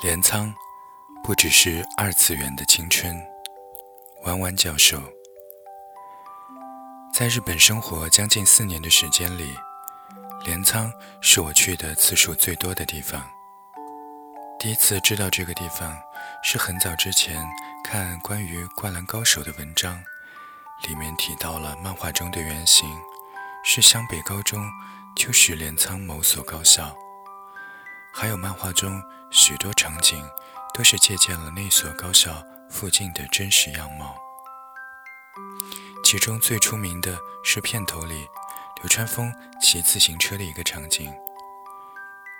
镰仓不只是二次元的青春。弯弯教授在日本生活将近四年的时间里，镰仓是我去的次数最多的地方。第一次知道这个地方，是很早之前看关于《灌篮高手》的文章，里面提到了漫画中的原型是湘北高中，就是镰仓某所高校。还有漫画中许多场景都是借鉴了那所高校附近的真实样貌，其中最出名的是片头里流川枫骑自行车的一个场景，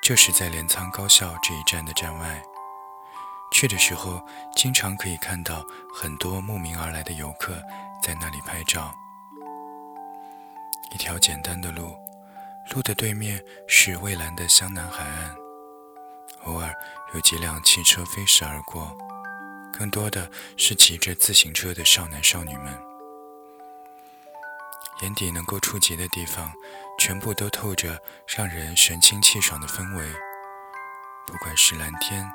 就是在镰仓高校这一站的站外。去的时候，经常可以看到很多慕名而来的游客在那里拍照。一条简单的路，路的对面是蔚蓝的湘南海岸。偶尔有几辆汽车飞驰而过，更多的是骑着自行车的少男少女们。眼底能够触及的地方，全部都透着让人神清气爽的氛围。不管是蓝天、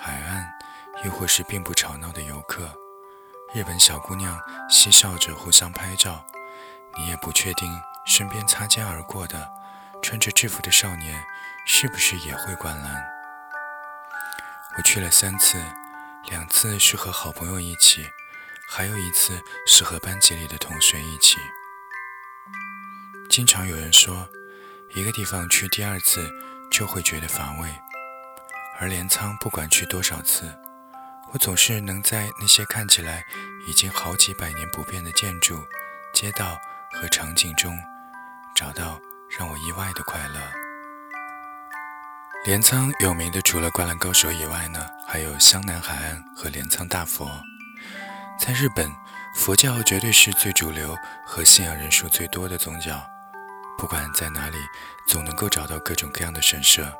海岸，亦或是并不吵闹的游客，日本小姑娘嬉笑着互相拍照，你也不确定身边擦肩而过的穿着制服的少年是不是也会观澜。我去了三次，两次是和好朋友一起，还有一次是和班级里的同学一起。经常有人说，一个地方去第二次就会觉得乏味，而镰仓不管去多少次，我总是能在那些看起来已经好几百年不变的建筑、街道和场景中，找到让我意外的快乐。镰仓有名的除了《灌篮高手》以外呢，还有湘南海岸和镰仓大佛。在日本，佛教绝对是最主流和信仰人数最多的宗教。不管在哪里，总能够找到各种各样的神社，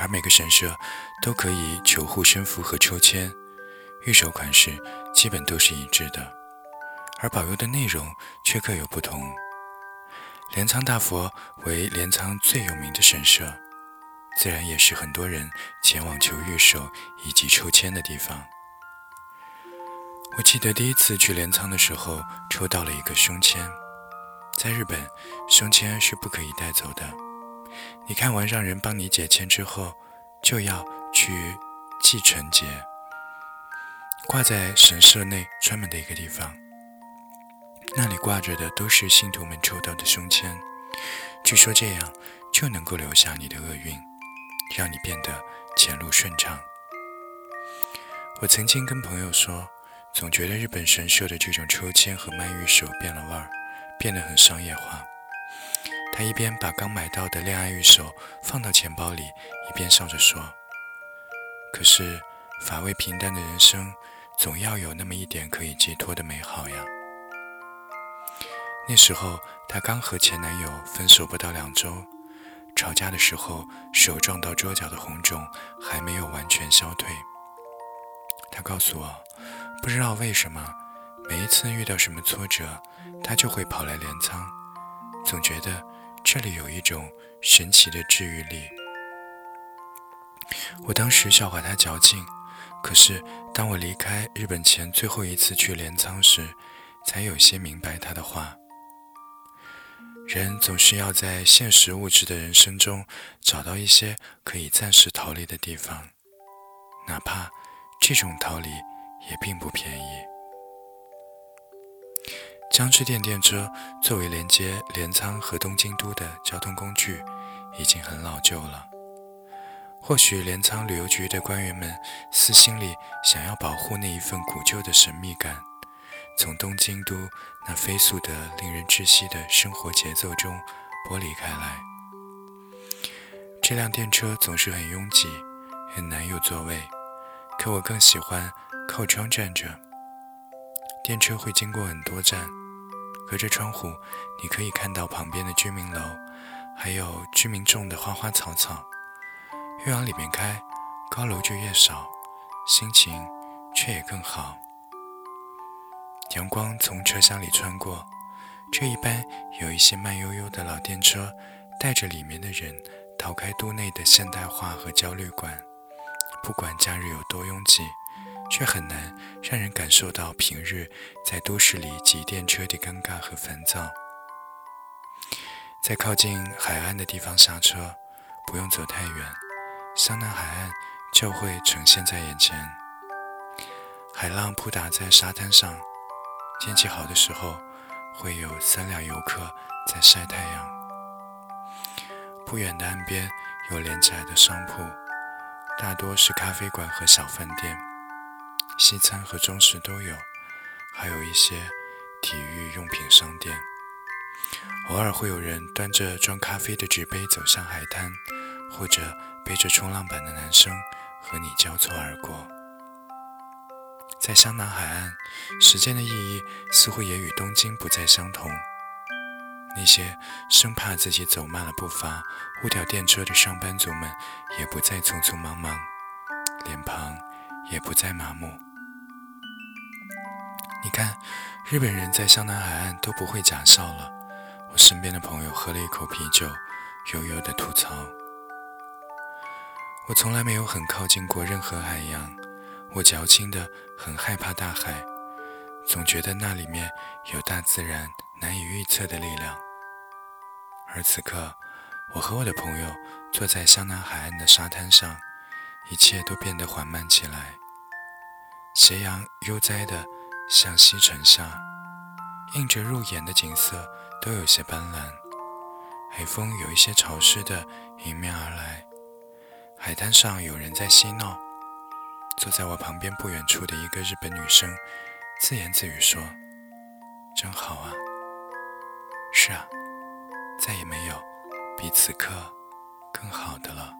而每个神社都可以求护身符和抽签，御守款式基本都是一致的，而保佑的内容却各有不同。镰仓大佛为镰仓最有名的神社。自然也是很多人前往求玉手以及抽签的地方。我记得第一次去镰仓的时候，抽到了一个胸签。在日本，胸签是不可以带走的。你看完让人帮你解签之后，就要去寄存结，挂在神社内专门的一个地方。那里挂着的都是信徒们抽到的胸签，据说这样就能够留下你的厄运。让你变得前路顺畅。我曾经跟朋友说，总觉得日本神社的这种抽签和卖玉手变了味儿，变得很商业化。他一边把刚买到的恋爱玉手放到钱包里，一边笑着说：“可是乏味平淡的人生，总要有那么一点可以寄托的美好呀。”那时候，她刚和前男友分手不到两周。吵架的时候，手撞到桌角的红肿还没有完全消退。他告诉我，不知道为什么，每一次遇到什么挫折，他就会跑来镰仓，总觉得这里有一种神奇的治愈力。我当时笑话他矫情，可是当我离开日本前最后一次去镰仓时，才有些明白他的话。人总是要在现实物质的人生中找到一些可以暂时逃离的地方，哪怕这种逃离也并不便宜。江之电电车作为连接镰仓和东京都的交通工具，已经很老旧了。或许镰仓旅游局的官员们私心里想要保护那一份古旧的神秘感。从东京都那飞速的、令人窒息的生活节奏中剥离开来，这辆电车总是很拥挤，很难有座位。可我更喜欢靠窗站着。电车会经过很多站，隔着窗户，你可以看到旁边的居民楼，还有居民种的花花草草。越往里面开，高楼就越少，心情却也更好。阳光从车厢里穿过，这一班有一些慢悠悠的老电车，带着里面的人逃开都内的现代化和焦虑感，不管假日有多拥挤，却很难让人感受到平日在都市里挤电车的尴尬和烦躁。在靠近海岸的地方下车，不用走太远，湘南海岸就会呈现在眼前。海浪扑打在沙滩上，天气好的时候，会有三两游客在晒太阳。不远的岸边有连起来的商铺，大多是咖啡馆和小饭店，西餐和中式都有，还有一些体育用品商店。偶尔会有人端着装咖啡的纸杯走向海滩，或者背着冲浪板的男生和你交错而过。在湘南海岸，时间的意义似乎也与东京不再相同。那些生怕自己走慢了步伐、误掉电车的上班族们，也不再匆匆忙忙，脸庞也不再麻木。你看，日本人在湘南海岸都不会假笑了。我身边的朋友喝了一口啤酒，悠悠地吐槽：“我从来没有很靠近过任何海洋，我矫情的很害怕大海，总觉得那里面有大自然难以预测的力量。”而此刻，我和我的朋友坐在湘南海岸的沙滩上，一切都变得缓慢起来。斜阳悠哉的向西沉下，映着入眼的景色都有些斑斓。海风有一些潮湿的迎面而来，海滩上有人在嬉闹。坐在我旁边不远处的一个日本女生，自言自语说：“真好啊。”是啊。再也没有比此刻更好的了。